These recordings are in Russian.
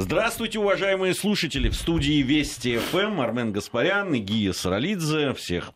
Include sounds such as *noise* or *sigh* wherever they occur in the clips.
Здравствуйте, уважаемые слушатели. В студии Вести ФМ Армен Гаспарян и Гия Саралидзе. Всех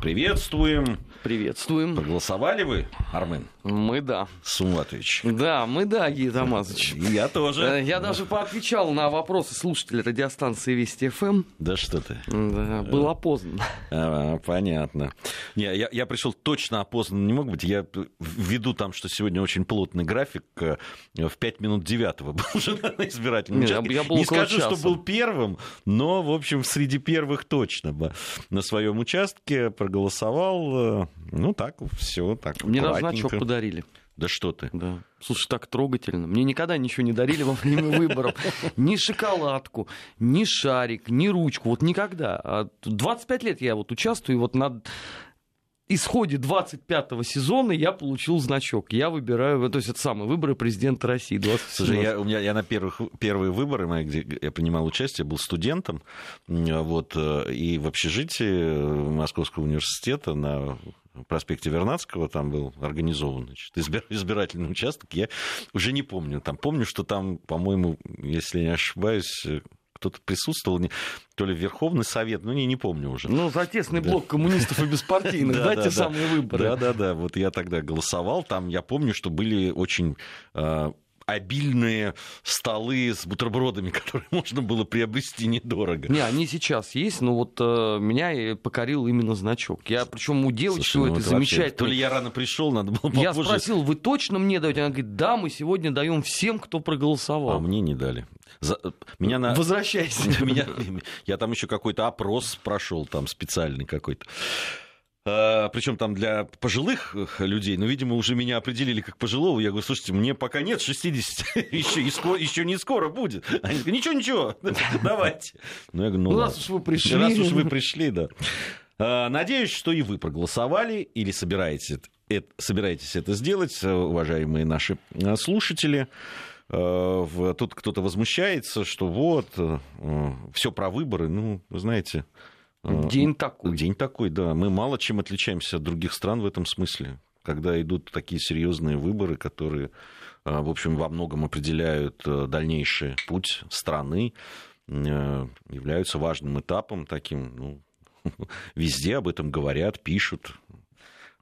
приветствуем. Приветствуем. Проголосовали вы, Армен? Мы да. Суматович. Да, мы да, Гия Тамазович. Я тоже. Э, Я даже поотвечал на вопросы слушателей радиостанции Вести ФМ. Да что ты. Да, было опознано. А, понятно. Не, я, я пришел точно опознан не мог быть. Я ввиду там, что сегодня очень плотный график, э, в 5 минут 9 был *laughs* уже на избирательном Не, участке. я был Не скажу, что часа. был первым, но, в общем, среди первых точно бы на своем участке проголосовал. э, Ну, так, все так. Мне даже значок подарили. Да что ты. Да. Слушай, так трогательно. Мне никогда ничего не дарили во время *laughs* выборов. Ни шоколадку, ни шарик, ни ручку. Вот никогда. А 25 лет я вот участвую, и вот на исходе 25-го сезона я получил значок. Я выбираю, то есть это самые выборы президента России. 20 Слушай, я, у меня, я на первых, первые выборы, мои, где я принимал участие, был студентом, вот, э, и в общежитии Московского университета на проспекте Вернадского там был организован значит, избир- избирательный участок. Я уже не помню. Там помню, что там, по-моему, если не ошибаюсь, э, кто-то присутствовал, не- то ли Верховный Совет, ну не, не помню уже. Ну, за тесный Да. блок коммунистов и беспартийных, *laughs* да, те самые выборы. Да, да, да. Вот я тогда голосовал. Там я помню, что были очень э, обильные столы с бутербродами, *laughs* которые можно было приобрести недорого. Не, они сейчас есть, но вот э, меня и покорил именно значок. Я причем у девочки Слушай, ну это вообще- То ли я рано пришел, надо было Я попозже. спросил, вы точно мне даете? Она говорит, да, мы сегодня даем всем, кто А проголосовал. мне не дали. За- Меня на... Возвращайся. *laughs* Меня... Я там еще какой-то опрос прошел, там специальный какой-то. Причем там для пожилых людей, но, видимо, уже меня определили как пожилого. Я говорю, слушайте, мне пока нет 60, еще, еще не скоро будет. Они говорят, ничего, ничего, *laughs* давайте. Ну, я говорю, ну, Ну, раз уж вы пришли. Раз уж вы пришли, да. А, Надеюсь, что и вы проголосовали или собираетесь, это- собираетесь это сделать, уважаемые наши э, слушатели. Тут кто-то возмущается, что вот, все про выборы. Ну, вы знаете... э, День такой. День такой, да. Мы мало чем отличаемся от других стран в этом смысле. Когда идут такие серьезные выборы, которые, э, в общем, во многом определяют э, дальнейший путь страны, э, являются важным этапом таким. Ну, *laughs* везде об этом говорят, пишут.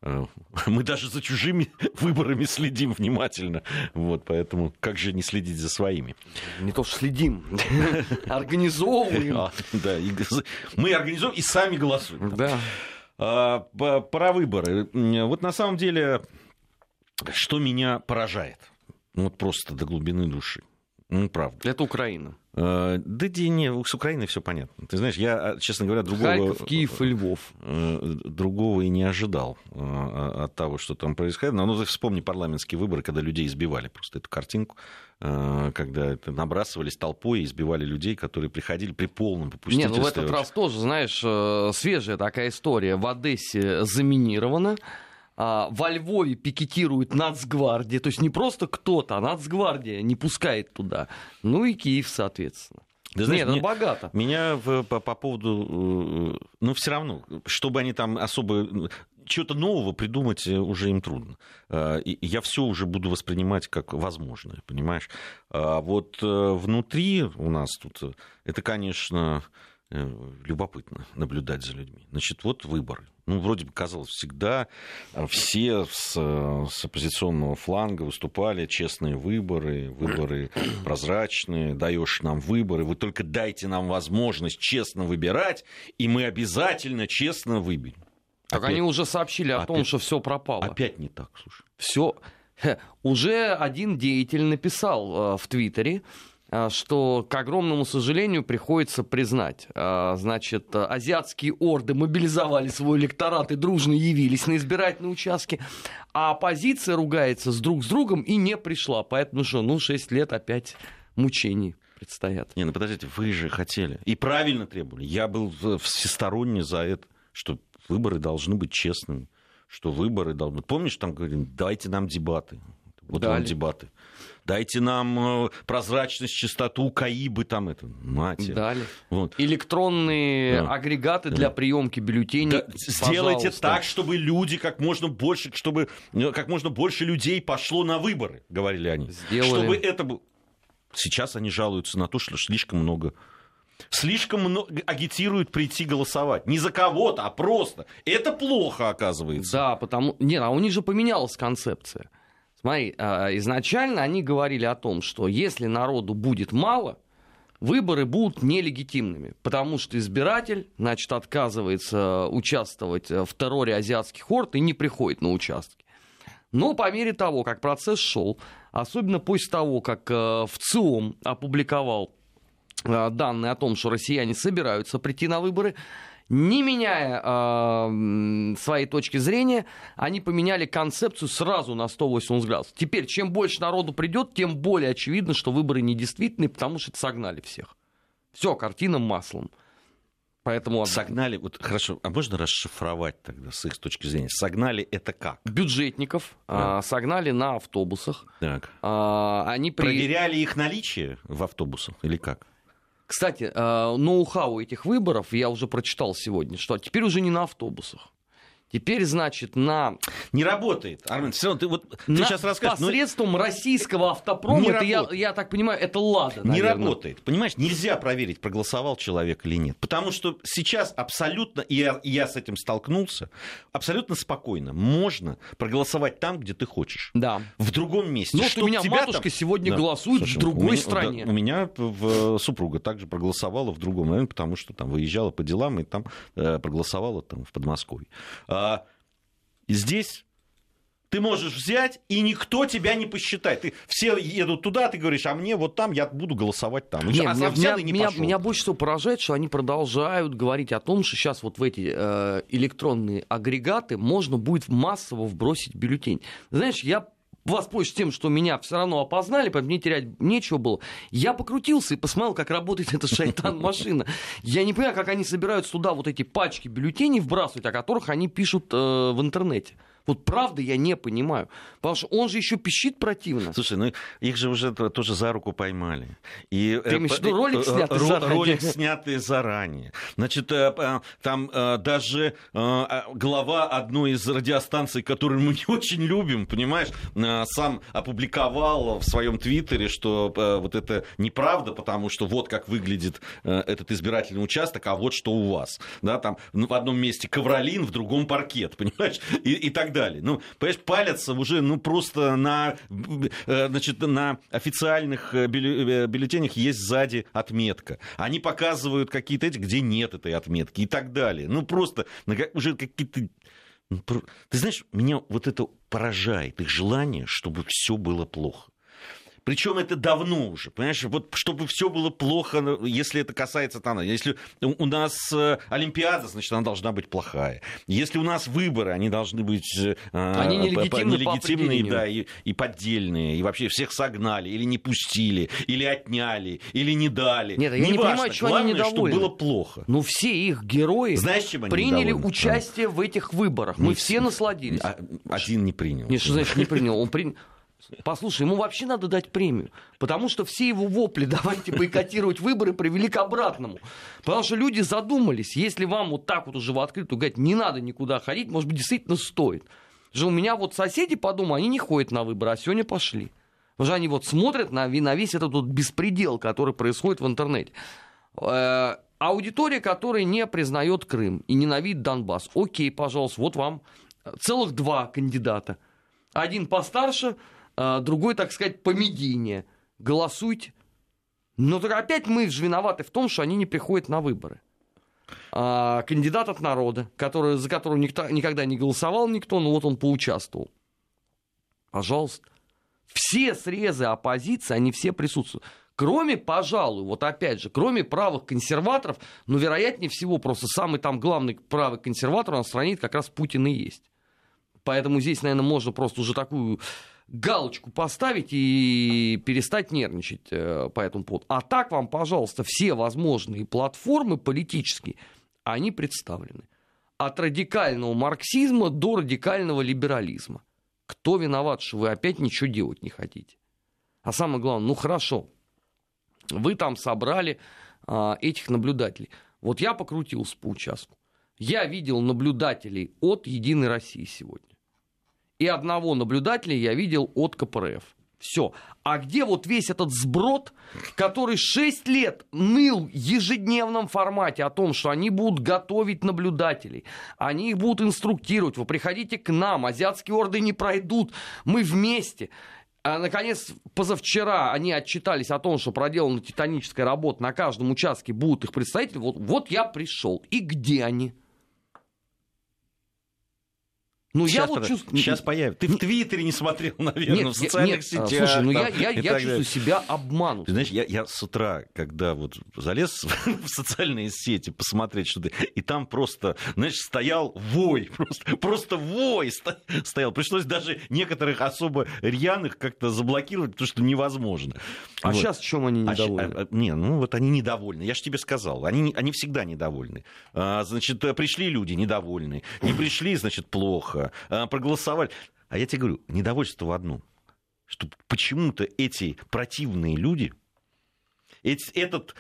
Э, *laughs* Мы даже за чужими *laughs* выборами следим внимательно. Вот, поэтому как же не следить за своими? Не то что следим, *laughs* организовываем. А, Да, мы организуем и сами голосуем. Да. А, Про выборы. Вот на самом деле, что меня поражает, ну, вот просто до глубины души. Ну, правда. Это Украина. Э, Да не, с Украиной все понятно. Ты знаешь, я, а, честно говоря, другого... Харьков, Киев и Львов. э, другого и не ожидал э, от того, что там происходит. Но ну, вспомни парламентские выборы, когда людей избивали. Просто эту картинку, э, когда это набрасывались толпой и избивали людей, которые приходили при полном попустительстве. ну в этот раз тоже, знаешь, э, свежая такая история. В Одессе заминировано. А Во Львове пикетирует Нацгвардия. То есть не просто кто-то, а Нацгвардия не пускает туда. Ну и Киев, соответственно. Ты знаешь, Нет, мне- богато. Меня в- по, по поводу... э, Ну, все равно, чтобы они там особо... Чего-то нового придумать э, уже им трудно. Э, я все уже буду воспринимать как возможное, понимаешь? А вот внутри у нас тут... Это, конечно, любопытно наблюдать за людьми. Значит, вот выборы. Ну, вроде бы казалось, всегда э, все с, э, с оппозиционного фланга выступали, честные выборы, выборы *clears throat* прозрачные, даешь нам выборы, вы только дайте нам возможность честно выбирать, и мы обязательно честно выберем. Так Опять- они уже сообщили о том, опять- что все пропало. Опять не так, слушай. Все. Уже один деятель написал э, в Твиттере, что, к огромному сожалению, приходится признать, э, значит, э, азиатские орды мобилизовали свой электорат и дружно явились на избирательные участки, а оппозиция ругается с друг с другом и не пришла. Поэтому что, ну, 6 лет опять мучений предстоят. Не, ну подождите, вы же хотели. И правильно требовали. Я был всесторонне за это, что выборы должны быть честными, что выборы должны... Помнишь, там говорили, дайте нам дебаты. Вот вам Дали. дебаты. Дайте нам э, прозрачность, чистоту, КАИБы там это. Мать. Дали. Вот. Электронные Да. агрегаты для приемки бюллетеней. Да, сделайте так, чтобы люди как можно больше, чтобы э, как можно больше людей пошло на выборы, говорили они. Сделали. Чтобы это было. Сейчас они жалуются на то, что слишком много слишком много агитируют прийти голосовать. Не за кого-то, а просто. Это плохо, оказывается. Да, потому... Нет, а у них же поменялась концепция. Смотри, а, изначально они говорили о том, что если народу будет мало, выборы будут нелегитимными, потому что избиратель, значит, отказывается участвовать в терроре азиатских орд и не приходит на участки. Но по мере того, как процесс шел, особенно после того, как э, в ЦИОМ опубликовал э, данные о том, что россияне собираются прийти на выборы, не меняя э, своей точки зрения, они поменяли концепцию сразу на 180 градусов. Теперь, чем больше народу придет, тем более очевидно, что выборы недействительны, потому что согнали всех. Все, картина маслом. Поэтому... Согнали, вот хорошо, а можно расшифровать тогда с их точки зрения? Согнали это как? Бюджетников да. а, согнали на автобусах. Так. А, они при... Проверяли их наличие в автобусах или как? Кстати, э, ноу-хау этих выборов я уже прочитал сегодня, что теперь уже не на автобусах. Теперь, значит, на... Не работает, Армен, все равно ты, вот, ты на... сейчас расскажешь. Ну, Посредством но... российского автопрома, это, я, я так понимаю, это «Лада», наверное. Не работает. Понимаешь, нельзя проверить, проголосовал человек или нет. Потому что сейчас абсолютно, и я, и я с этим столкнулся, абсолютно спокойно можно проголосовать там, где ты хочешь. Да. В другом месте. Ну, что у меня матушка там... сегодня да. голосует Слушай, в другой у меня, стране. Да, у меня в, супруга также проголосовала в другом, наверное, потому что там выезжала по делам и там э, проголосовала там, в Подмосковье. А, здесь ты можешь взять, и никто тебя не посчитает. Ты, все едут туда, ты говоришь, а мне вот там, я буду голосовать там. Нет, а меня, взял и не меня, меня больше всего поражает, что они продолжают говорить о том, что сейчас вот в эти э, электронные агрегаты можно будет массово вбросить бюллетень. Знаешь, я воспользуюсь тем, что меня все равно опознали, поэтому мне терять нечего было. Я покрутился и посмотрел, как работает эта шайтан-машина. Я не понимаю, как они собираются туда вот эти пачки бюллетеней вбрасывать, о которых они пишут э, в интернете. Вот правда я не понимаю. Потому что он же еще пищит противно. Слушай, ну их же уже тоже за руку поймали. И, Ты имеешь в виду ролик э, снятый заранее? Ролик снятый заранее. Значит, э, там э, даже глава одной из радиостанций, которую мы не очень любим, понимаешь, сам опубликовал в своем твиттере, что вот это неправда, потому что вот как выглядит этот избирательный участок, а вот что у вас. Да, там в одном месте ковролин, в другом паркет, *laughs* понимаешь? И, и так далее. Ну, понимаешь, палятся уже, ну, просто на, э, значит, на официальных э, э, бюллетенях есть сзади отметка. Они показывают какие-то эти, где нет этой отметки и так далее. Ну, просто уже какие-то ну, ты знаешь, меня вот это поражает, их желание, чтобы все было плохо. Причем это давно уже, понимаешь, вот чтобы все было плохо, ну, если это касается там, если у нас э, Олимпиада, значит, она должна быть плохая. Если у нас выборы, они должны быть э, они нелегитимны, нелегитимные, да, и, и поддельные, и вообще всех согнали, или не пустили, или отняли, или не дали. Нет, я не, не важно. понимаю, чего Главное, они недовольны. чтобы было плохо. Ну, все их герои Знаешь, чем приняли недовольны? участие в этих выборах. Мы не все насладились. А, один не принял. Нет, что значит не принял? Он принял. Послушай, ему вообще надо дать премию. Потому что все его вопли, *laughs* давайте бойкотировать выборы, привели к обратному. Потому что люди задумались, если вам вот так вот уже в открытую говорить, не надо никуда ходить, может быть, действительно стоит. Же у меня вот соседи по дому, они не ходят на выборы, а сегодня пошли. Потому что они вот смотрят на, на весь этот вот беспредел, который происходит в интернете. Э, аудитория, которая не признает Крым и ненавидит Донбасс. Окей, пожалуйста, вот вам целых два кандидата. Один постарше, другой, так сказать, помедийнее. Голосуйте. Но так опять мы же виноваты в том, что они не приходят на выборы. А, кандидат от народа, который, за которого никто, никогда не голосовал никто, но вот он поучаствовал. Пожалуйста. Все срезы оппозиции, они все присутствуют. Кроме, пожалуй, вот опять же, кроме правых консерваторов, ну, вероятнее всего, просто самый там главный правый консерватор на стране как раз Путин и есть. Поэтому здесь, наверное, можно просто уже такую галочку поставить и перестать нервничать э, по этому поводу. А так вам, пожалуйста, все возможные платформы политические, они представлены. От радикального марксизма до радикального либерализма. Кто виноват, что вы опять ничего делать не хотите? А самое главное, ну хорошо, вы там собрали а, этих наблюдателей. Вот я покрутился по участку. Я видел наблюдателей от Единой России сегодня и одного наблюдателя я видел от КПРФ. Все. А где вот весь этот сброд, который 6 лет ныл в ежедневном формате о том, что они будут готовить наблюдателей, они их будут инструктировать, вы приходите к нам, азиатские орды не пройдут, мы вместе. А, наконец, позавчера они отчитались о том, что проделана титаническая работа, на каждом участке будут их представители. Вот, вот я пришел. И где они? Ну, сейчас, я вот чувствую... Сейчас появится. Ты в Твиттере не смотрел, наверное, нет, в социальных нет, сетях. Слушай, ну я, я, я чувствую себя обманут. Ты знаешь, я, я с утра, когда вот залез *laughs* в социальные сети посмотреть, что ты... И там просто, знаешь, стоял вой. *laughs* Просто, просто вой стоял. Пришлось даже некоторых особо рьяных как-то заблокировать, потому что невозможно. А вот. сейчас в чем они а недовольны? А, а, не, ну вот они недовольны. Я же тебе сказал. Они, они всегда недовольны. А, значит, пришли люди недовольны. Не пришли, значит, плохо проголосовали. А я тебе говорю, недовольство в одном. Что почему-то эти противные люди, этот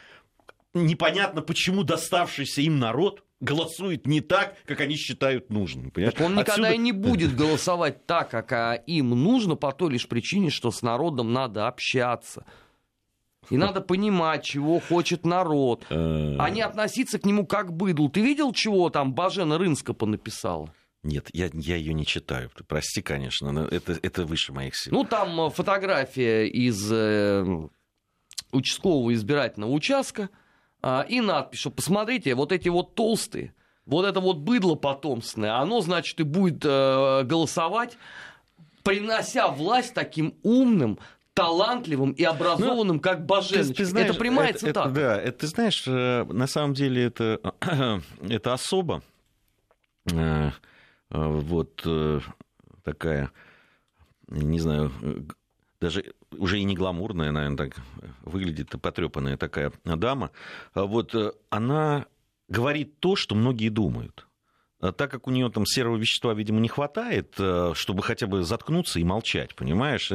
непонятно почему доставшийся им народ голосует не так, как они считают нужным. Понимаешь? Он никогда Отсюда... и не будет голосовать так, как а, им нужно, по той лишь причине, что с народом надо общаться. И надо понимать, чего хочет народ, а не относиться к нему как быдлу. Ты видел, чего там Бажена Рынска понаписала? Нет, я, я ее не читаю. Прости, конечно, но это, это выше моих сил. Ну, там э, фотография из э, участкового избирательного участка э, и надпись, что посмотрите, вот эти вот толстые, вот это вот быдло потомственное, оно, значит, и будет э, голосовать, принося власть таким умным, талантливым и образованным, ну, как Баженович. Ты, ты знаешь, это прямая это, цитата. Это, да, это, ты знаешь, э, на самом деле это, *clears throat* это особо э, вот э, такая, не знаю, даже уже и не гламурная, наверное, так выглядит потрепанная такая дама, а вот э, она говорит то, что многие думают. А так как у нее там серого вещества, видимо, не хватает, э, чтобы хотя бы заткнуться и молчать, понимаешь?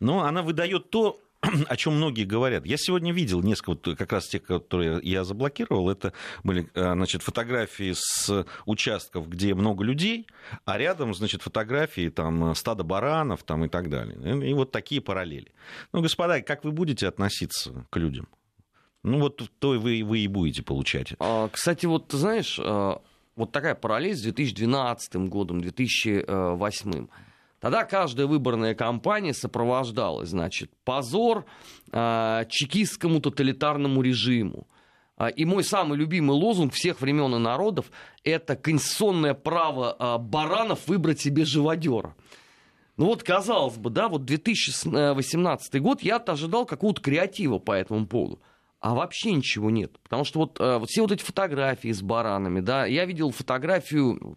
Но она выдает то, *clears throat* о чем многие говорят. Я сегодня видел несколько, как раз тех, которые я заблокировал, это были э, значит, фотографии с участков, где много людей, а рядом, значит, фотографии там стада баранов там, и так далее. И вот такие параллели. Ну, господа, как вы будете относиться к людям? Ну, вот то вы, вы и будете получать. А, кстати, вот ты знаешь, э, вот такая параллель с 2012 годом, 2008 Тогда каждая выборная кампания сопровождалась, значит, позор э, чекистскому тоталитарному режиму. А, и мой самый любимый лозунг всех времен и народов – это конституционное право э, баранов выбрать себе живодера. Ну вот, казалось бы, да, вот 2018 год я ожидал какого-то креатива по этому поводу. А вообще ничего нет. Потому что вот, вот все вот эти фотографии с баранами, да, я видел фотографию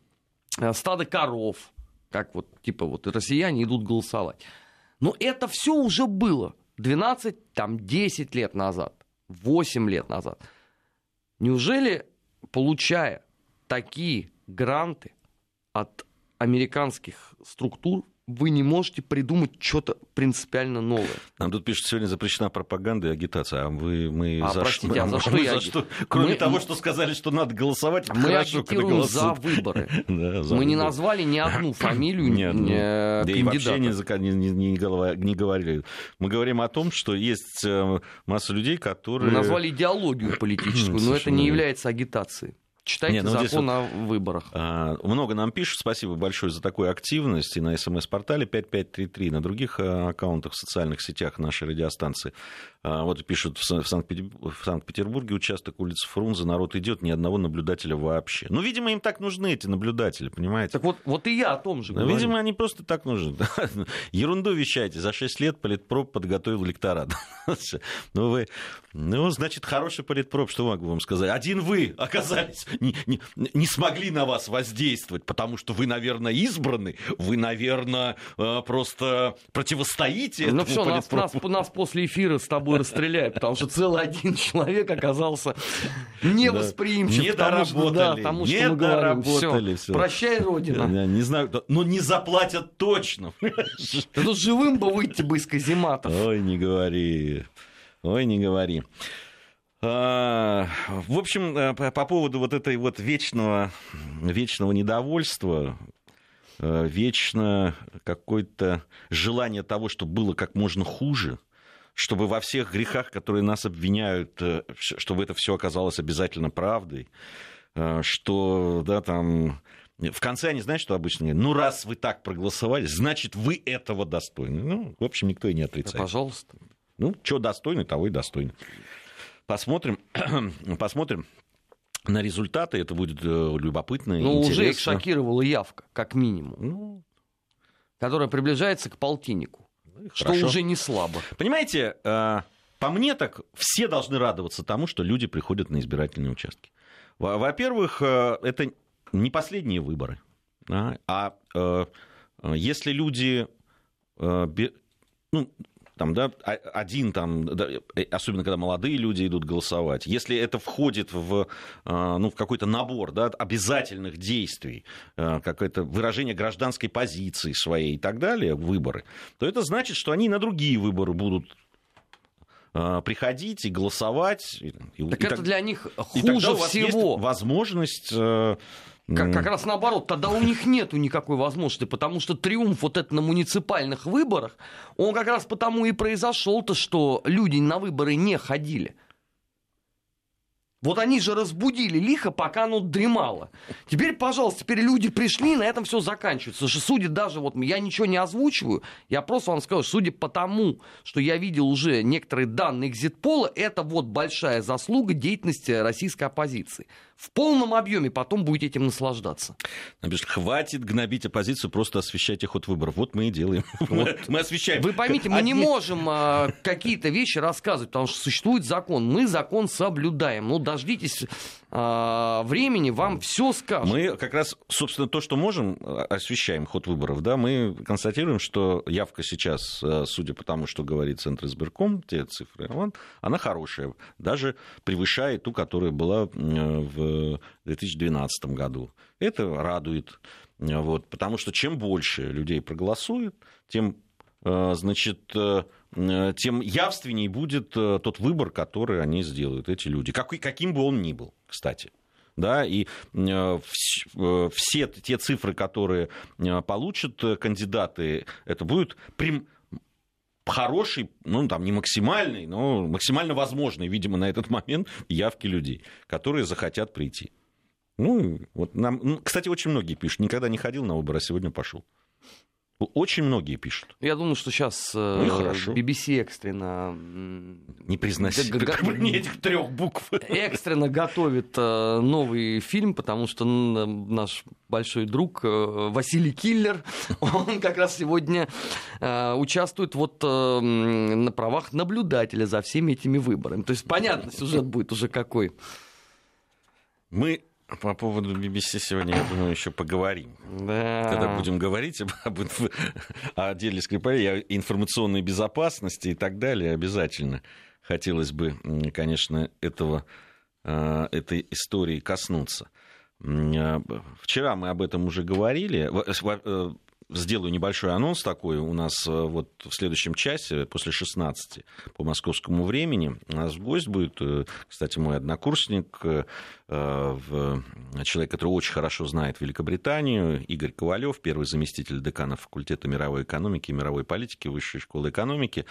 стада коров, как вот, типа, вот россияне идут голосовать. Но это все уже было 12, там, 10 лет назад, 8 лет назад. Неужели, получая такие гранты от американских структур, вы не можете придумать что-то принципиально новое. Нам тут пишут, сегодня запрещена пропаганда и агитация. А вы, мы а, за, простите, а за что, я... за что? Кроме мы... того, что сказали, что надо голосовать, мы хорошо, агитируем за выборы. *laughs* да, за мы выборы. не назвали ни одну фамилию ни одну. Э, да и вообще не, не, не, не говорили. Мы говорим о том, что есть э, масса людей, которые... Мы назвали идеологию политическую, *clears throat* но это не является агитацией. Читайте Нет, ну, закон вот, о выборах. А, много нам пишут. Спасибо большое за такую активность. И на смс-портале 5533, на других а, аккаунтах в социальных сетях нашей радиостанции. А, вот пишут, в Санкт-Петербурге участок улицы Фрунзе, народ идет, ни одного наблюдателя вообще. Ну, видимо, им так нужны эти наблюдатели, понимаете? Так вот, вот и я о том же ну, говорю. Видимо, они просто так нужны. *laughs* Ерунду вещайте. За 6 лет политпроп подготовил лекторат. *laughs* ну, вы... Ну, значит, хороший политпроп, что могу вам сказать? Один вы оказались не, не, не смогли на вас воздействовать, потому что вы, наверное, избраны, вы, наверное, э, просто противостоите Ну все, нас, нас, нас после эфира с тобой расстреляют, потому что целый один человек оказался невосприимчив не говорим. Все. Все. Прощай, Родина. Не знаю, но не заплатят точно. Тут живым бы выйти бы из казематов. Ой, не говори. Ой, не говори. А, в общем, э, по поводу вот этой вот вечного, вечного недовольства, вечно какое-то желание того, чтобы было как можно хуже, чтобы во всех грехах, которые нас обвиняют, чтобы это все оказалось обязательно правдой, что, да, там, в конце они, знаете, что обычно говорят? Ну, раз вы так проголосовали, значит, вы этого достойны. Ну, в общем, никто и не отрицает. Да, пожалуйста. Ну, что достойны, того и достойны. Посмотрим, *clears throat* посмотрим на результаты. Это будет э, любопытно. Ну, уже их шокировала явка, как минимум. Ну, которая приближается к полтиннику. Ну, что хорошо. уже не слабо. Понимаете, э, по мне так все должны радоваться тому, что люди приходят на избирательные участки. Во-первых, э, это не последние выборы. А если люди, ну, там, да, один там, да, э, особенно когда молодые люди идут голосовать, если это входит в, э, ну, в какой-то набор да, обязательных действий, э, какое-то выражение гражданской позиции своей и так далее, выборы, то это значит, что они на другие выборы будут приходить и голосовать. Так и это так, для них хуже и тогда у вас всего. Есть возможность как, как раз наоборот, тогда у них нету никакой возможности, потому что триумф вот это на муниципальных выборах, он как раз потому и произошел-то, что люди на выборы не ходили. Вот они же разбудили лихо, пока оно дремало. Теперь, пожалуйста, теперь люди пришли, на этом все заканчивается. Что судя даже, вот я ничего не озвучиваю, я просто вам скажу, судя по тому, что я видел уже некоторые данные экзитпола, это вот большая заслуга деятельности российской оппозиции в полном объеме, потом будете этим наслаждаться. Напишет, хватит гнобить оппозицию, просто освещайте ход выборов. Вот мы и делаем. *laughs* Вот. Мы освещаем. Вы поймите, мы не можем а, какие-то вещи рассказывать, потому что существует закон. Мы закон соблюдаем. Ну, дождитесь а, времени, вам все скажут. Мы как раз, собственно, то, что можем, а, освещаем ход выборов. Да, мы констатируем, что явка сейчас, судя по тому, что говорит Центр избирком, те цифры, она хорошая, даже превышает ту, которая была в 2012 году. Это радует, вот, потому что чем больше людей проголосует, тем э, значит, э, тем явственней будет э, тот выбор, который они сделают, эти люди, каким бы он ни был, кстати да, и все те цифры, которые получат кандидаты, это будет прям хороший, ну, там, не максимальный, но максимально возможный, видимо, на этот момент явки людей, которые захотят прийти. Ну, вот нам, ну, кстати, очень многие пишут, никогда не ходил на выборы, а сегодня пошел. Очень многие пишут. Я думаю, что сейчас ну, BBC экстренно... Не г- мне этих трех букв. Экстренно готовит э, новый фильм, потому что наш большой друг э, Василий Киллер, *laughs* он как раз сегодня э, участвует вот на правах наблюдателя за всеми этими выборами. То есть понятно, сюжет будет уже какой. Мы по поводу BBC сегодня, я думаю, еще поговорим. Да. Когда будем говорить об, об о деле Скрипаля, информационной безопасности и так далее, обязательно хотелось бы, конечно, этого, э, этой истории коснуться. Э, вчера мы об этом уже говорили. Сделаю небольшой анонс такой. У нас э, вот в следующем часе, после 16 по московскому времени, у нас гость будет, э, кстати, мой однокурсник, э, человек, который очень хорошо знает Великобританию, Игорь Ковалев, первый заместитель декана факультета мировой экономики и мировой политики Высшей школы экономики.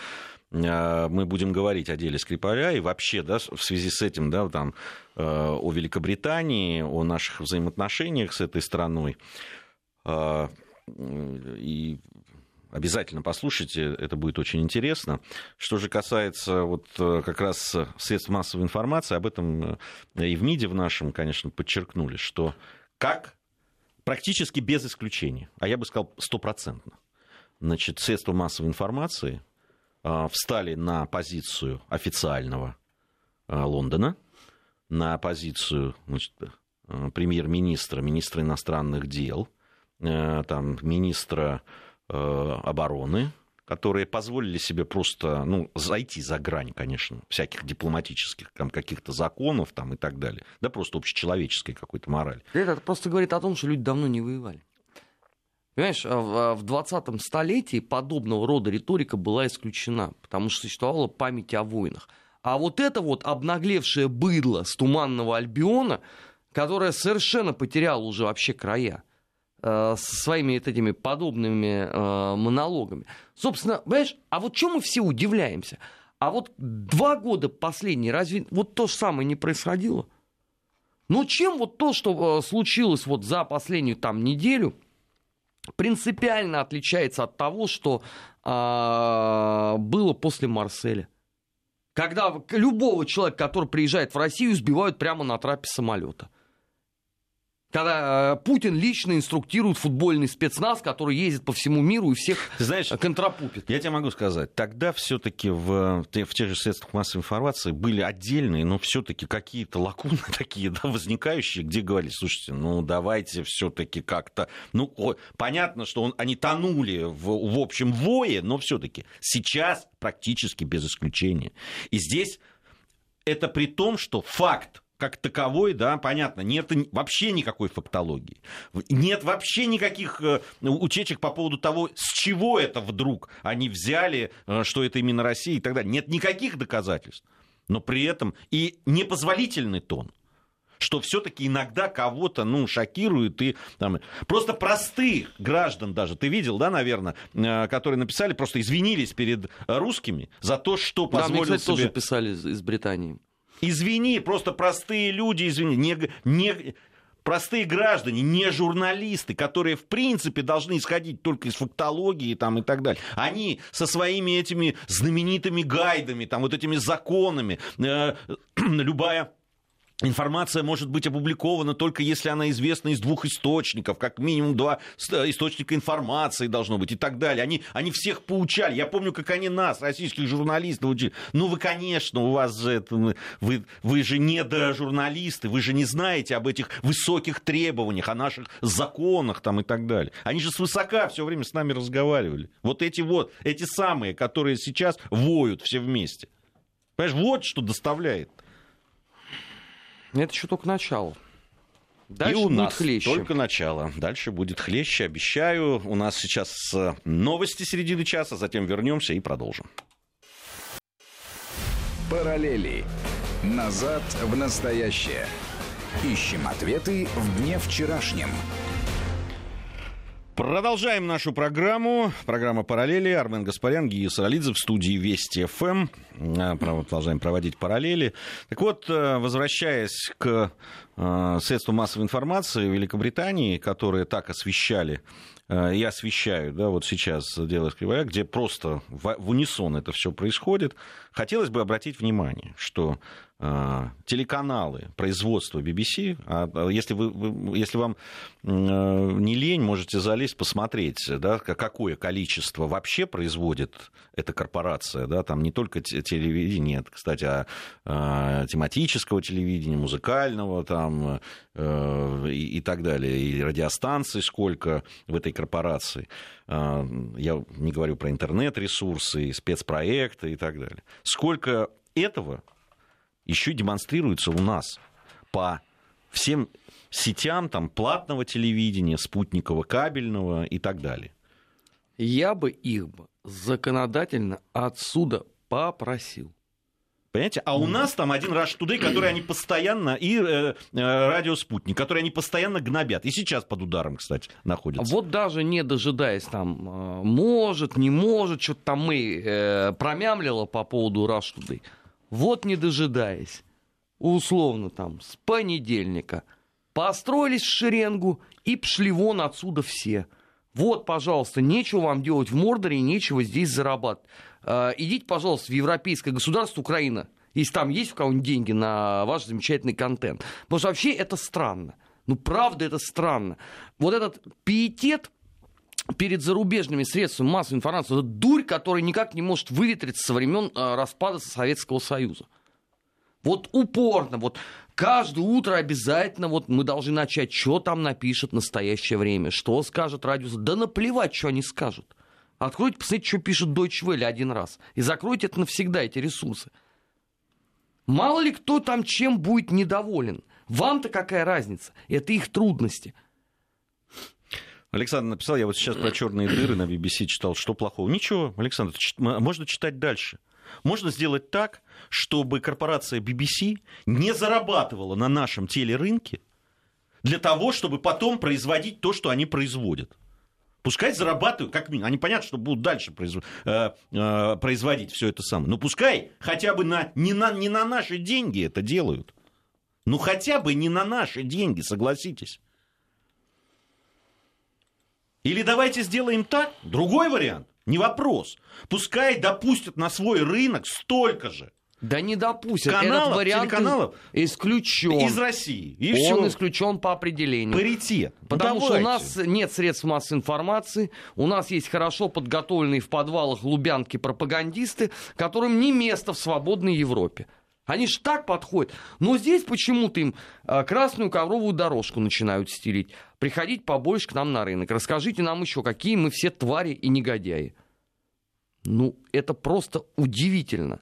Мы будем говорить о деле Скрипаля и вообще, да, в связи с этим, да, там, о Великобритании, о наших взаимоотношениях с этой страной и обязательно послушайте, это будет очень интересно. Что же касается вот э, как раз средств массовой информации, об этом э, и в МИДе в нашем, конечно, подчеркнули, что как? Практически без исключения, а я бы сказал стопроцентно, значит, средства массовой информации э, встали на позицию официального Лондона, на позицию значит, премьер-министра, министра иностранных дел – там, министра э, обороны, которые позволили себе просто ну, зайти за грань, конечно, всяких дипломатических там, каких-то законов там, и так далее. Да просто общечеловеческой какой-то морали. Это просто говорит о том, что люди давно не воевали. Понимаешь, в 20-м столетии подобного рода риторика была исключена, потому что существовала память о войнах. А вот это вот обнаглевшее быдло с Туманного Альбиона, которое совершенно потеряло уже вообще края, со своими этими подобными монологами. Собственно, понимаешь, а вот чем мы все удивляемся? А вот два года последние, разве вот то же самое не происходило? Ну, чем вот то, что случилось вот за последнюю там неделю, принципиально отличается от того, что а, было после Марселя? Когда любого человека, который приезжает в Россию, сбивают прямо на трапе самолета когда э, Путин лично инструктирует футбольный спецназ, который ездит по всему миру и всех Ты знаешь, контрапупит. Я тебе могу сказать, тогда все-таки в, в тех же средствах массовой информации были отдельные, но все-таки какие-то лакуны *laughs* такие да, возникающие, где говорили, слушайте, ну давайте все-таки как-то, ну понятно, что он, они тонули в, в общем вое, но все-таки сейчас практически без исключения. И здесь это при том, что факт как таковой, да, понятно, нет вообще никакой фактологии. Нет вообще никаких э, утечек по поводу того, с чего это вдруг они взяли, э, что это именно Россия и так далее. Нет никаких доказательств. Но при этом и непозволительный тон что все-таки иногда кого-то, ну, шокирует и там, просто простых граждан даже, ты видел, да, наверное, э, которые написали, просто извинились перед русскими за то, что позволил да, мне, кстати, себе... тоже писали из Британии. Извини, просто простые люди, извини, не, не, простые граждане, не журналисты, которые в принципе должны исходить только из фактологии там, и так далее. Они со своими этими знаменитыми гайдами, там, вот этими законами, э, *clears throat* любая Информация может быть опубликована только если она известна из двух источников, как минимум два источника информации должно быть и так далее. Они, они всех поучали. Я помню, как они нас, российских журналистов, учили. Ну, вы, конечно, у вас же это, вы, вы же не до журналисты, вы же не знаете об этих высоких требованиях, о наших законах там и так далее. Они же свысока все время с нами разговаривали. Вот эти вот, эти самые, которые сейчас воют все вместе. Понимаешь, вот что доставляет. Это еще только начало. Дальше и у будет нас хлеще. только начало. Дальше будет хлеще, обещаю. У нас сейчас э, новости середины часа, затем вернемся и продолжим. Параллели. Назад в настоящее. Ищем ответы в дне вчерашнем. Продолжаем нашу программу. Программа «Параллели». Армен Гаспарян, Гия Саралидзе в студии Вести ФМ. Э, продолжаем проводить параллели. Так вот, э, возвращаясь к э, средствам массовой информации Великобритании, которые так освещали и освещают, да, вот сейчас дело Кривая, где просто в, унисон это все происходит, хотелось бы обратить внимание, что телеканалы производства BBC, а, а если, вы, если вам не лень, можете залезть, посмотреть, да, какое количество вообще производит эта корпорация, да, там не только телевидение, кстати, а, а тематического телевидения, музыкального там э, и, и так далее, и радиостанций сколько в этой корпорации. Я не говорю про интернет-ресурсы, спецпроекты и так далее. Сколько этого еще демонстрируется у нас по всем сетям там, платного телевидения, спутникового, кабельного и так далее. Я бы их бы законодательно отсюда попросил. Понимаете? А у нас там один Rush Today, который они постоянно, и э, э, Радио Спутник, которые они постоянно гнобят. И сейчас под ударом, кстати, находятся. Вот даже не дожидаясь там, э, может, не может, что-то там мы э, промямлило по поводу Rush Today. Вот не дожидаясь, условно там, с понедельника, построились в шеренгу и пшли вон отсюда все. Вот, пожалуйста, нечего вам делать в Мордоре, нечего здесь зарабатывать. Э, идите, пожалуйста, в европейское государство Украина, если там есть у кого-нибудь деньги на ваш замечательный контент. Потому что вообще это странно. Ну, правда, это странно. Вот этот пиетет перед зарубежными средствами массовой информации, это дурь, которая никак не может выветриться со времен э, распада Советского Союза. Вот упорно, вот каждое утро обязательно вот мы должны начать, что там напишет настоящее время, что скажет радио. Да наплевать, что они скажут. Откройте, посмотрите, что пишет Deutsche Welle один раз. И закройте это навсегда, эти ресурсы. Мало ли кто там чем будет недоволен. Вам-то какая разница? Это их трудности. Александр написал, я вот сейчас про черные дыры на BBC читал, что плохого. Ничего, Александр, можно читать дальше. Можно сделать так, чтобы корпорация BBC не зарабатывала на нашем телерынке для того, чтобы потом производить то, что они производят. Пускай зарабатывают, как минимум. Они понятно, что будут дальше произв... э, э, производить все это самое. Но пускай хотя бы на... Не, на... не на наши деньги это делают. Ну хотя бы не на наши деньги, согласитесь. Или давайте сделаем так, другой вариант, не вопрос. Пускай допустят на свой рынок столько же да не допустят. Каналов, Этот вариант телеканалов исключен. из России. И Он все. исключен по определению. Паритет. Ну, Потому что у нас нет средств массовой информации, у нас есть хорошо подготовленные в подвалах Лубянки пропагандисты, которым не место в свободной Европе. Они ж так подходят. Но здесь почему-то им а, красную ковровую дорожку начинают стелить. Приходить побольше к нам на рынок. Расскажите нам еще, какие мы все твари и негодяи. Ну, это просто удивительно.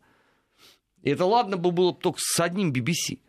Это ладно бы было бы только с одним BBC.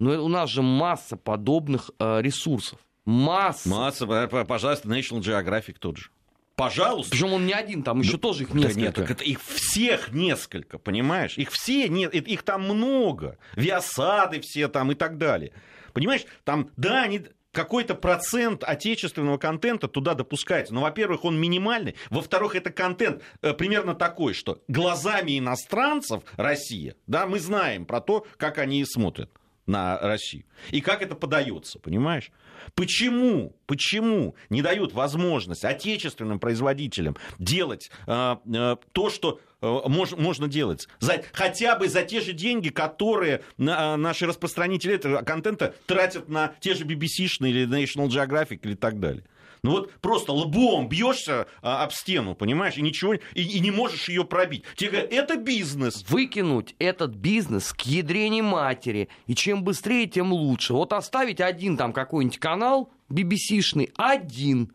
Но у нас же масса подобных э, ресурсов. Масса. Масса, п- пожалуйста, National Geographic тот же. Пожалуйста. Причем он не один, там еще тоже их Да несколько. нет, так это их всех несколько, понимаешь? Их все, нет, э, их там много. Виасады все там и так далее. Понимаешь, там, да, они какой-то процент отечественного контента туда допускается. Но, во-первых, он минимальный. Во-вторых, это контент э, примерно такой, что глазами иностранцев Россия, да, мы знаем про то, как они смотрят на Россию. И как это подается, понимаешь? Почему, почему не дают возможность отечественным производителям делать э, э, то, что мож- можно делать? За, хотя бы за те же деньги, которые на- наши распространители этого контента тратят на те же BBC-шные или National Geographic или так далее. Ну вот просто лбом бьешься а, об стену, понимаешь, и ничего, и, и не можешь ее пробить. Тебе говорят, это бизнес. Выкинуть этот бизнес к ядрене матери. И чем быстрее, тем лучше. Вот оставить один там какой-нибудь канал BBC-шный, один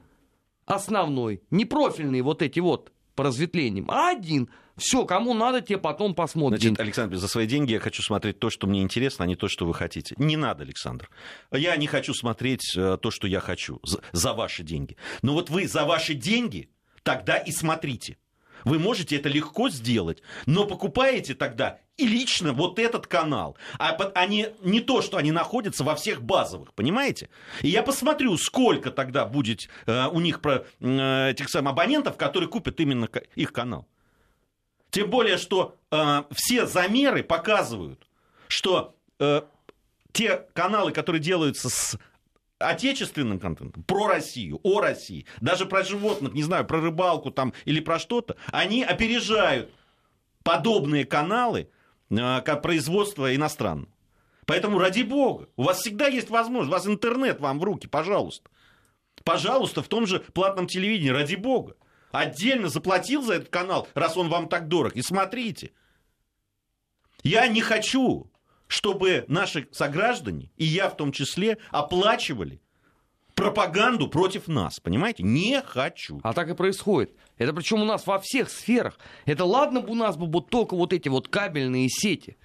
основной, не профильный вот эти вот по разветвлениям, а один. Все, кому надо, те потом посмотрят. Значит, Александр, за свои деньги я хочу смотреть то, что мне интересно, а не то, что вы хотите. Не надо, Александр. Я не хочу смотреть э, то, что я хочу за, за ваши деньги. Но вот вы за ваши деньги тогда и смотрите. Вы можете это легко сделать, но покупаете тогда и лично вот этот канал. А они не то, что они находятся во всех базовых, понимаете? И я посмотрю, сколько тогда будет э, у них про, э, этих самых абонентов, которые купят именно их канал. Тем более, что э, все замеры показывают, что э, те каналы, которые делаются с отечественным контентом, про Россию, о России, даже про животных, не знаю, про рыбалку там или про что-то, они опережают подобные каналы как производство иностранного. Поэтому, ради бога, у вас всегда есть возможность, у вас интернет вам в руки, пожалуйста. Пожалуйста, в том же платном телевидении, ради бога. Отдельно заплатил за этот канал, раз он вам так дорог, и смотрите. Я не хочу, чтобы наши сограждане, и я в том числе, оплачивали пропаганду против нас, понимаете? Не хочу. А так и происходит. Это причем у нас во всех сферах. Это ладно бы у нас бы вот только вот эти вот кабельные сети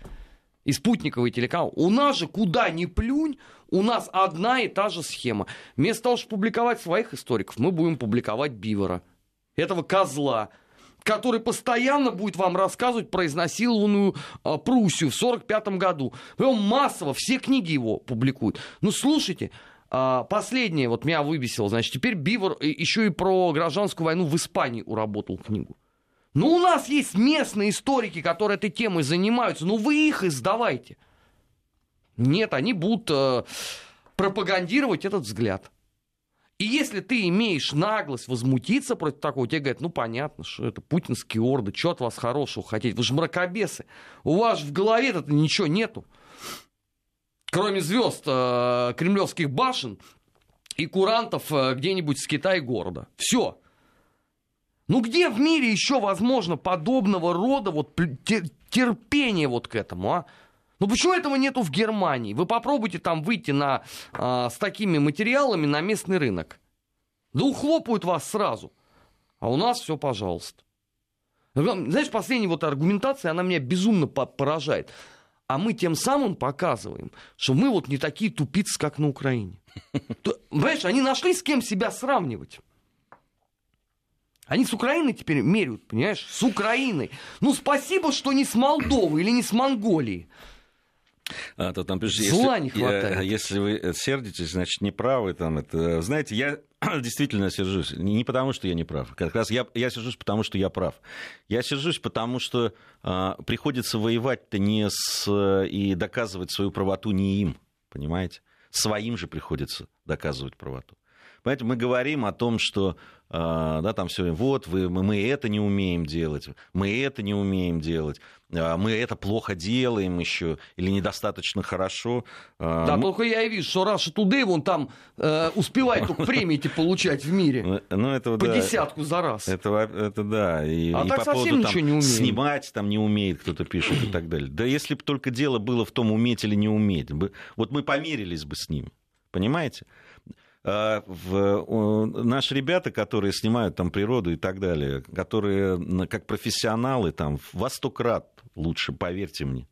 и спутниковый телеканал. У нас же куда ни плюнь, у нас одна и та же схема. Вместо того, чтобы публиковать своих историков, мы будем публиковать Бивера. Этого козла, который постоянно будет вам рассказывать про изнасилованную а, Пруссию в 1945 году. Прям массово все книги его публикуют. Ну, слушайте, последнее вот меня выбесило. Значит, теперь Бивер э, еще и про гражданскую войну в Испании уработал книгу. Ну, у нас есть местные историки, которые этой темой занимаются. Ну, вы их издавайте. Нет, они будут э, пропагандировать этот взгляд. И если ты имеешь наглость возмутиться против такого, тебе говорят, ну понятно, что это путинские орды, что от вас хорошего хотеть, вы же мракобесы, у вас в голове-то ничего нету. Кроме звезд э, кремлевских башен и курантов э, где-нибудь с Китая города. Все. Ну где в мире еще возможно подобного рода вот терпение вот к этому, а? Ну почему этого нету в Германии? Вы попробуйте там выйти на, а, с такими материалами на местный рынок. Да ухлопают вас сразу. А у нас все, пожалуйста. Знаешь, последняя вот аргументация, она меня безумно по- поражает. А мы тем самым показываем, что мы вот не такие тупицы, как на Украине. То- Понимаешь, они нашли с кем себя сравнивать. Они с Украиной теперь меряют, понимаешь? С Украиной. Ну, спасибо, что не с Молдовы или не с Монголии. А, то там, Зла если, не хватает. э, Если вы сердитесь, значит, неправы. Там, это, знаете, я *clears throat* действительно сержусь. Не потому, что я не прав. Как раз я, я сержусь, потому что я прав. Я сержусь, потому что а, приходится воевать-то не с... и доказывать свою правоту не им, понимаете? Своим же приходится доказывать правоту. Понимаете, мы говорим о том, что а, да, там все, вот, вы, мы, мы это не умеем делать, мы это не умеем делать, а, мы это плохо делаем еще или недостаточно хорошо. А, Да, мы- только я и вижу, что Russia Today вон там э, успевает только премии эти получать в мире. Ну, это, По да, десятку за раз. Это, это да. И, А и так по совсем поводу там, ничего не умеем. снимать там не умеет, кто-то пишет и так далее. Да если бы только дело было в том, уметь или не уметь. Вот мы померились бы с ними. Понимаете? А, в, наши ребята, которые снимают там природу и так далее, которые как профессионалы там во сто крат лучше, поверьте мне.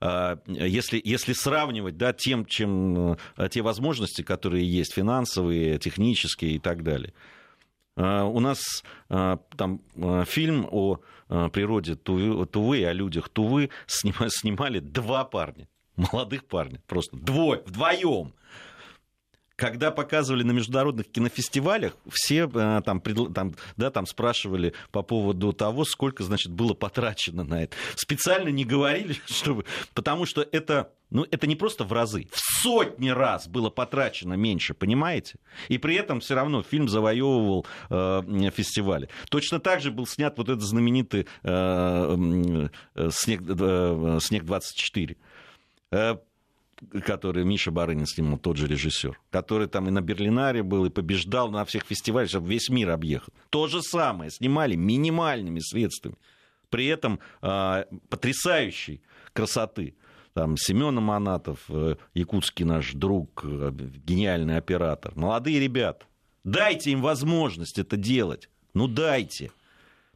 А, Если, если сравнивать да, тем, чем, э, те возможности, которые есть, финансовые, технические и так далее. А, У нас а, там а, фильм о а, природе Тувы, Тувы о людях Тувы снима- снимали два парня, молодых парня, просто двое, вдвоем. Когда показывали на международных кинофестивалях, все а, там, предл- там, да, там спрашивали по поводу того, сколько, значит, было потрачено на это. Специально не говорили, *laughs* чтобы... потому что это, ну, это не просто в разы, в сотни раз было потрачено меньше, понимаете? И при этом все равно фильм завоевывал э, фестивали. Точно так же был снят вот этот знаменитый э, м, э, «Снег, э, «Снег-24». Э, который Миша Барынин снимал, тот же режиссер, который там и на Берлинаре был, и побеждал на всех фестивалях, чтобы весь мир объехал. То же самое, снимали минимальными средствами. При этом э, потрясающей красоты. Там Семен Аманатов, э, якутский наш друг, э, гениальный оператор. Молодые ребята. Дайте им возможность это делать. Ну дайте.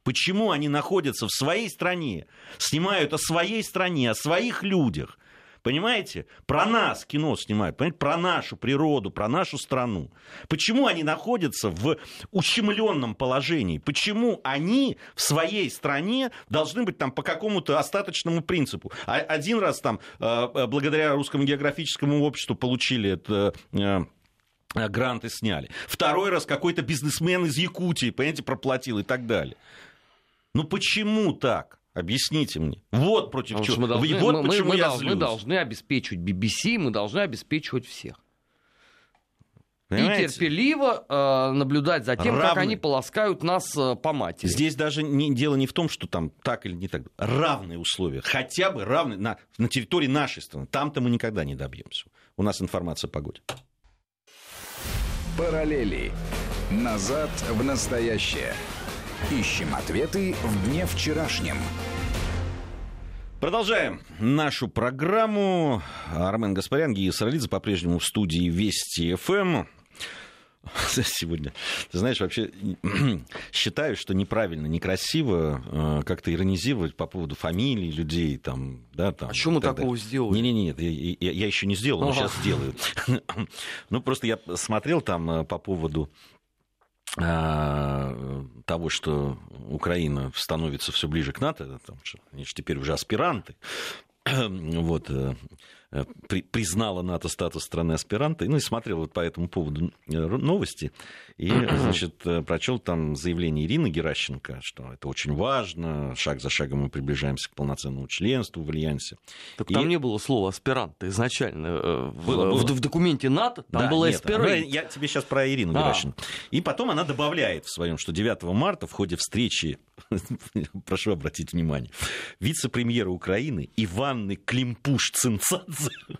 Почему они находятся в своей стране, снимают о своей стране, о своих людях? Понимаете? Про нас кино снимают, понимаете? про нашу природу, про нашу страну. Почему они находятся в ущемленном положении? Почему они в своей стране должны быть там по какому-то остаточному принципу? А- Один раз там э, благодаря русскому географическому обществу получили это э, гранты сняли. Второй раз какой-то бизнесмен из Якутии, понимаете, проплатил и так далее. Ну почему так? Объясните мне. Вот против Потому чего. мы должны, вот мы- мы- почему мы я дол- мы злюсь. должны обеспечивать BBC, мы должны обеспечивать всех. И Понимаете? терпеливо э, наблюдать за тем, как Равны. они полоскают нас э, по матери. Здесь даже не, дело не в том, что там так или не так. Равные условия. Хотя бы равные на, на территории нашей страны. Там-то мы никогда не добьемся. У нас информация о погоде. Параллели. Назад в настоящее. Ищем ответы в дне вчерашнем. Продолжаем нашу программу. Армен Гаспарян, Гия Саралидзе по-прежнему в студии Вести ФМ. *laughs* Сегодня, ты знаешь, вообще *clears throat* считаю, что неправильно, некрасиво э, как-то иронизировать по поводу фамилий людей. Там, да, там, А что мы так такого далее. сделали? Не-не-не, я, я- я еще не сделал, но Ага. сейчас сделаю. *laughs* Ну, просто я смотрел там э, по поводу того, что Украина становится все ближе к НАТО, там, что они же теперь уже аспиранты, *clears throat* вот, э, при- признала НАТО статус страны-аспиранта, ну и смотрел вот по этому поводу э, новости, и, *clears throat* значит, э, прочел там заявление Ирины Геращенко, что это очень важно, шаг за шагом мы приближаемся к полноценному членству в Альянсе. Так И- там не было слова аспирант изначально. э, в, Было, в- было. в документе НАТО там Да, было она- Я тебе сейчас про Ирину А. Геращенко. И потом она добавляет в своем, что 9 марта в ходе встречи, *laughs* прошу обратить внимание, вице-премьера Украины Иванны Климпуш-Цинцадзе *laughs*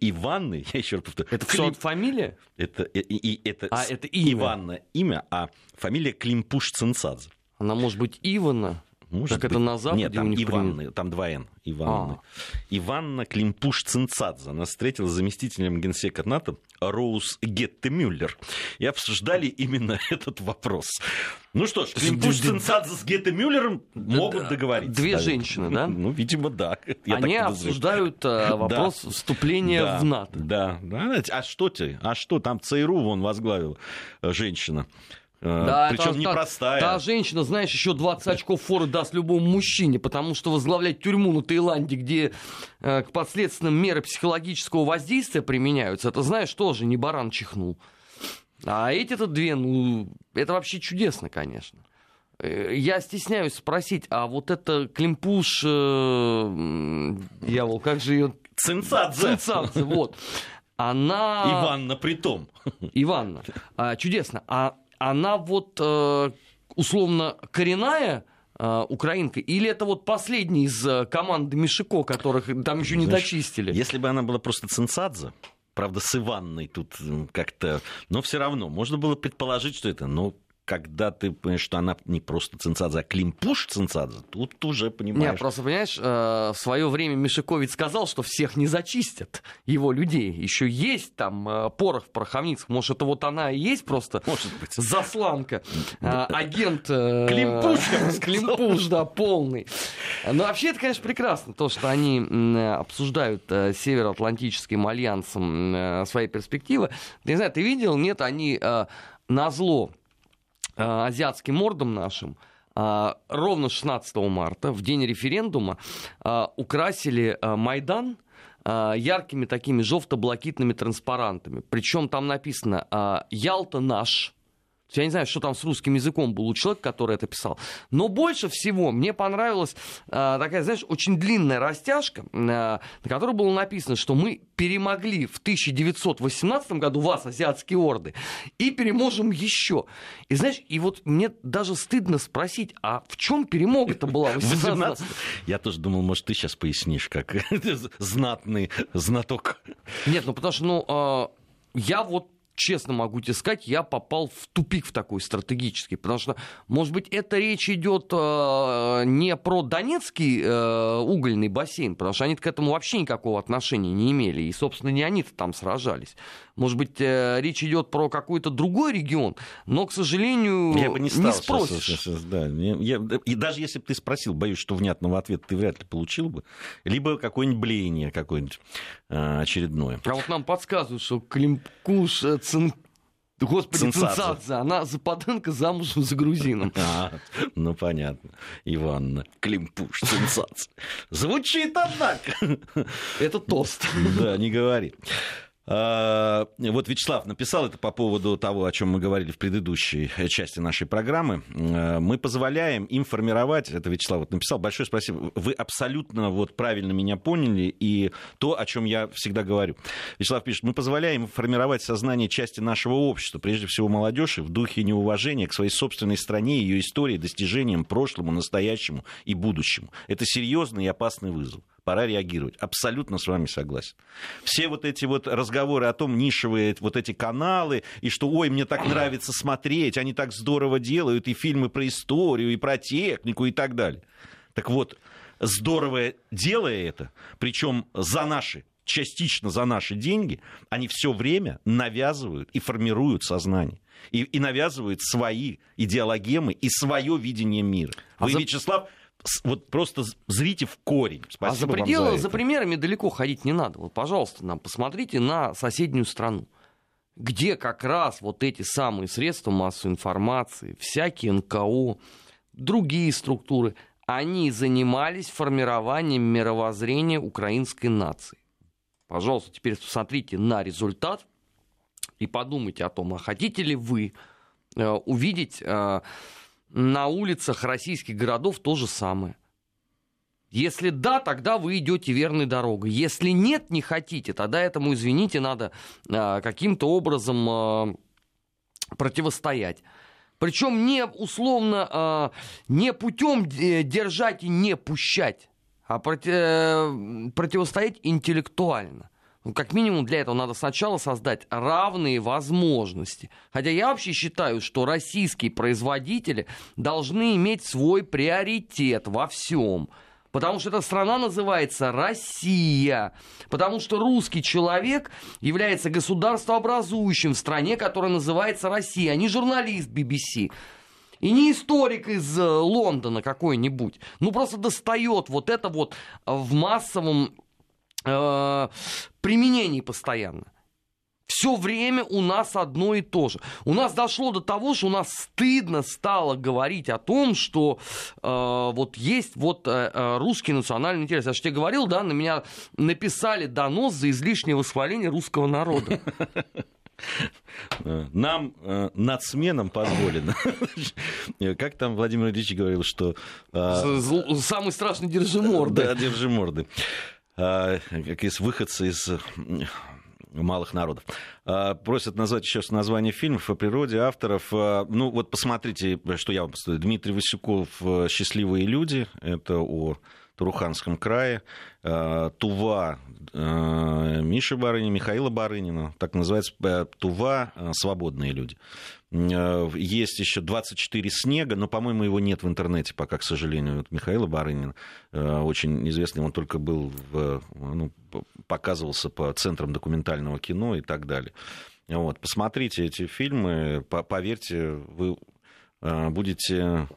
Иванны, я еще раз повторю, Это все Клим- фамилия? это, и, и- это А, с- это имя. Иванна имя, а фамилия Климпуш-Цинцадзе. Она может быть Ивана? Может это быть. на Западе Нет, там у них Иванны, там два Н. Иванны. А. Иванна Климпуш-Цинцадзе. Она встретилась с заместителем генсека НАТО Роуз Гетте-Мюллер. И обсуждали именно *laughs* этот вопрос. Ну что ж, Климпуш-Цинцадзе с Гетте-Мюллером могут договориться. две Да. женщины, да? Ну, видимо, да. *laughs* Я Они так обсуждают э, *laughs* вопрос Да. вступления Да, в НАТО. Да, да. А что ты? А что? Там ЦРУ вон возглавила э, женщина. Да, Причем та- непростая. Та, та женщина, знаешь, еще 20 очков форы даст любому мужчине, потому что возглавлять тюрьму на Таиланде, где э, к последственным меры психологического воздействия применяются, это, знаешь, тоже не баран чихнул. А эти-то две, ну, это вообще чудесно, конечно. Э, Я стесняюсь спросить, а вот это Климпуш, э, дьявол, как же ее... Цинцадзе. Цинцадзе, вот. Она... Иванна притом. Иванна, а, чудесно. А она вот э, условно коренная э, украинка, или это вот последний из э, команды Мишико, которых там еще не Знаешь, дочистили? Если бы она была просто Цинцадзе, правда, с Иванной тут как-то... Но все равно, можно было предположить, что это... Но когда ты понимаешь, что она не просто Цинцадзе, а Климпуш Цинцадзе, тут уже понимаешь... просто, понимаешь, э, в свое время Мишико ведь сказал, что всех не зачистят его людей. Еще есть там э, порох в пороховницах. Может, это вот она и есть просто Может быть. засланка, а, агент... э, Климпуш. *laughs* Климпуш, да, полный. Но вообще это, конечно, прекрасно, то, что они обсуждают э, Североатлантическим альянсом э, свои перспективы. Ты не знаю, ты видел, нет, они э, назло э, азиатским мордам нашим а, ровно 16 марта, в день референдума, а, украсили Майдан яркими такими желто-блакитными транспарантами. Причем там написано «Ялта наш». Я не знаю, что там с русским языком был у человека, который это писал. Но больше всего мне понравилась а, такая, знаешь, очень длинная растяжка, а, на которой было написано, что мы перемогли в 1918 году вас, азиатские орды, и переможем еще. И знаешь, и вот мне даже стыдно спросить, а в чем перемога-то была в *laughs* 18 18. Я тоже думал, может, ты сейчас пояснишь, как *laughs* знатный знаток. Нет, ну потому что, ну, а, я вот честно могу тебе сказать, я попал в тупик в такой стратегический, потому что, может быть, это речь идет э, не про Донецкий э, угольный бассейн, потому что они к этому вообще никакого отношения не имели, и, собственно, не они-то там сражались. Может быть, э, речь идет про какой-то другой регион, но, к сожалению, Я бы не стал. спросишь. сейчас- сейчас- да, не- я- и даже если бы ты спросил, боюсь, что внятного ответа ты вряд ли получил бы. Либо какое-нибудь блеяние какое-нибудь э, очередное. А вот нам подсказывают, что Климкуш, э, Цин... Господи, Цинцадзе. Цинцадзе, она западенка замужем за грузином. *laughs* А, ну понятно. Иванна, Климпуш, сенсация. Звучит, однако. Это тост. Да, не говори. А, Вот Вячеслав написал это по поводу того, о чем мы говорили в предыдущей части нашей программы. А, Мы позволяем им формировать, это Вячеслав вот написал, большое спасибо. Вы абсолютно вот правильно меня поняли, и то, о чем я всегда говорю. Вячеслав пишет, мы позволяем формировать сознание части нашего общества, прежде всего молодежи, в духе неуважения к своей собственной стране, ее истории, достижениям, прошлому, настоящему и будущему. Это серьезный и опасный вызов пора реагировать. Абсолютно с вами согласен. Все вот эти вот разговоры о том, нишевые вот эти каналы, и что, ой, мне так нравится смотреть, они так здорово делают, и фильмы про историю, и про технику, и так далее. Так вот, здорово делая это, причем за наши, частично за наши деньги, они все время навязывают и формируют сознание. И, и навязывают свои идеологемы и свое видение мира. А Вы, за- Вячеслав, вот просто зрите в корень. Спасибо а за пределы, за за, примерами далеко ходить не надо. Вот, пожалуйста, нам посмотрите на соседнюю страну, где как раз вот эти самые средства массовой информации, всякие НКО, другие структуры, они занимались формированием мировоззрения украинской нации. Пожалуйста, теперь посмотрите на результат и подумайте о том, а хотите ли вы э, увидеть э, на улицах российских городов то же самое. Если да, тогда вы идете верной дорогой. Если нет, не хотите, тогда этому, извините, надо э, каким-то образом э, противостоять. Причем не условно, э, не путем э, держать и не пущать, а проти- э, противостоять интеллектуально. Ну, как минимум для этого надо сначала создать равные возможности. Хотя я вообще считаю, что российские производители должны иметь свой приоритет во всем. Потому что эта страна называется Россия. Потому что русский человек является государствообразующим в стране, которая называется Россия, а не журналист BBC. И не историк из э, Лондона какой-нибудь. Ну, просто достает вот это вот в массовом применении постоянно. Все время у нас одно и то же. У нас дошло до того, что у нас стыдно стало говорить о том, что э, вот есть вот э, э русский национальный интерес. Я же тебе говорил, да, на меня написали донос за излишнее восхваление русского народа. *laughs* Нам, э, нацменам, позволено. *laughs* Как там Владимир Ильич говорил, что... Э, самый страшный держиморды. Да, держиморды. Э, как из выходца из малых народов. А, просят назвать еще название фильмов о природе, авторов. А, ну, вот посмотрите, что я вам поставлю. Дмитрий Васюков «Счастливые люди». Это о Туруханском крае. А, Тува Миши Барынина, Михаила Барынина. Так называется Тува «Свободные люди». Э, есть еще 24 снега, но, по-моему, его нет в интернете пока, к сожалению. Вот Михаила Барынина, э, очень известный, он только был, в, ну, показывался по центрам документального кино и так далее. Вот, посмотрите эти фильмы, поверьте, вы э, будете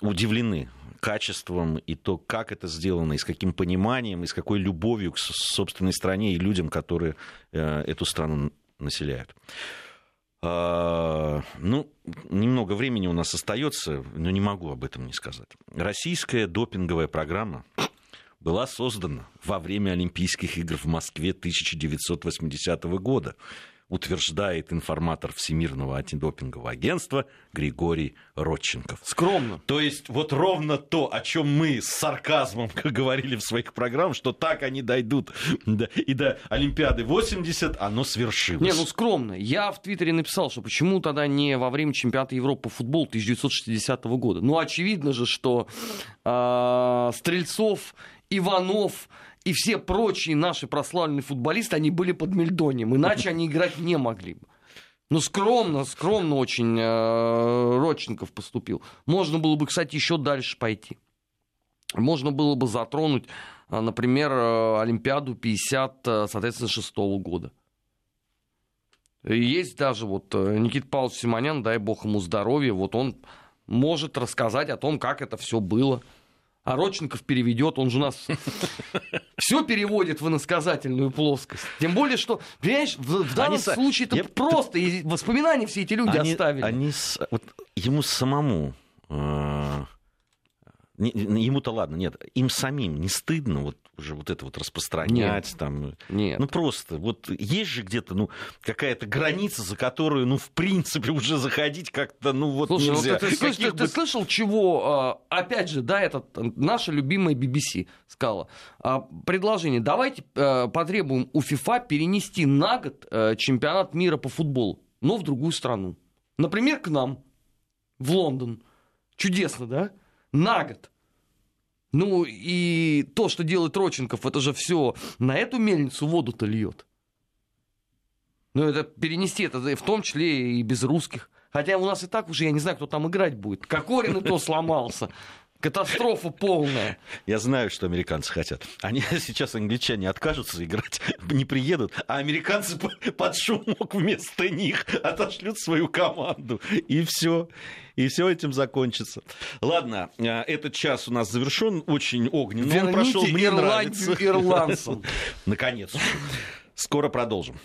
удивлены качеством и то, как это сделано, и с каким пониманием, и с какой любовью к собственной стране и людям, которые эту страну населяют. А, ну, немного времени у нас остается, но не могу об этом не сказать. Российская допинговая программа была создана во время Олимпийских игр в Москве 1980 года утверждает информатор Всемирного антидопингового агентства Григорий Родченков. Скромно. То есть вот ровно то, о чем мы с сарказмом *laughs* говорили в своих программах, что так они дойдут и до Олимпиады 80, оно свершилось. Не, ну скромно. Я в Твиттере написал, что почему тогда не во время чемпионата Европы по футболу 1960 года. Ну, очевидно же, что э, Стрельцов, Иванов, и все прочие наши прославленные футболисты, они были под Мельдонием, иначе они играть не могли бы. Ну, скромно, скромно очень э, Родченков поступил. Можно было бы, кстати, еще дальше пойти. Можно было бы затронуть, э, например, э, Олимпиаду 50, э, соответственно, шестого года. Есть даже вот Никита Павлович Симонян, дай бог ему здоровья, вот он может рассказать о том, как это все было а Родченков переведет, он же у нас *laughs* все переводит в иносказательную плоскость. Тем более, что, понимаешь, в, в данном они, случае это я... просто и воспоминания все эти люди они, оставили. Они, вот, ему самому э, Ему-то ладно, нет, им самим не стыдно вот уже вот это вот распространять нет. там. Нет. Ну просто, вот есть же где-то, ну, какая-то граница, за которую, ну, в принципе, уже заходить как-то, ну, вот Слушай, нельзя. Вот ты, ты, ты, бы... ты слышал, чего, а, опять же, да, этот, наша любимая BBC сказала, а, предложение, давайте а, потребуем у ФИФА перенести на год чемпионат мира по футболу, но в другую страну. Например, к нам, в Лондон. Чудесно, да? На год. Ну и то, что делает Роченков, это же все на эту мельницу воду-то льет. Ну это перенести это в том числе и без русских. Хотя у нас и так уже, я не знаю, кто там играть будет. Кокорин и то сломался. Катастрофа полная. Я знаю, что американцы хотят. Они *laughs* сейчас англичане откажутся играть, *laughs* не приедут, а американцы под шумок вместо них отошлют свою команду. И все. И все этим закончится. Ладно, э, этот час у нас завершен, очень огненный. Верните Он прошел, мне нравится. ирландцам. *laughs* Наконец. Скоро продолжим.